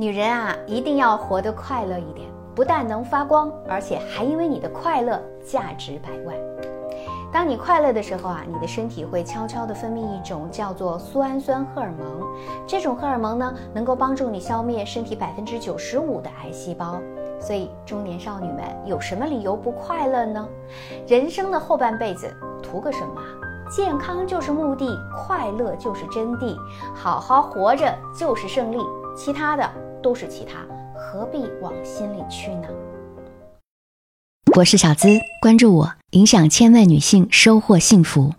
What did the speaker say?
女人啊，一定要活得快乐一点，不但能发光，而且还因为你的快乐价值百万。当你快乐的时候啊，你的身体会悄悄地分泌一种叫做苏氨酸荷尔蒙，这种荷尔蒙呢，能够帮助你消灭身体百分之九十五的癌细胞。所以，中年少女们有什么理由不快乐呢？人生的后半辈子图个什么？健康就是目的，快乐就是真谛，好好活着就是胜利，其他的都是其他，何必往心里去呢？我是小资，关注我，影响千万女性，收获幸福。